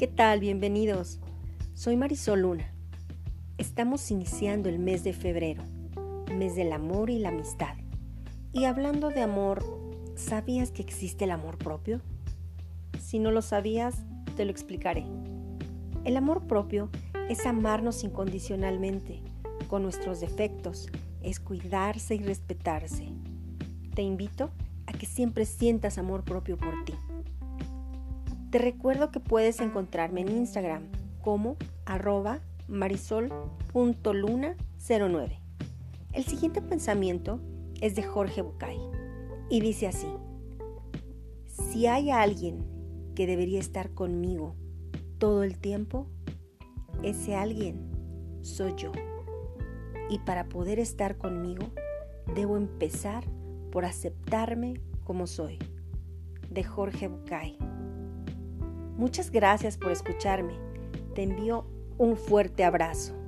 ¿Qué tal? Bienvenidos. Soy Marisol Luna. Estamos iniciando el mes de febrero, mes del amor y la amistad. Y hablando de amor, ¿sabías que existe el amor propio? Si no lo sabías, te lo explicaré. El amor propio es amarnos incondicionalmente, con nuestros defectos, es cuidarse y respetarse. Te invito a que siempre sientas amor propio por ti. Te recuerdo que puedes encontrarme en Instagram como arroba marisol.luna09. El siguiente pensamiento es de Jorge Bucay y dice así, si hay alguien que debería estar conmigo todo el tiempo, ese alguien soy yo. Y para poder estar conmigo, debo empezar por aceptarme como soy. De Jorge Bucay. Muchas gracias por escucharme. Te envío un fuerte abrazo.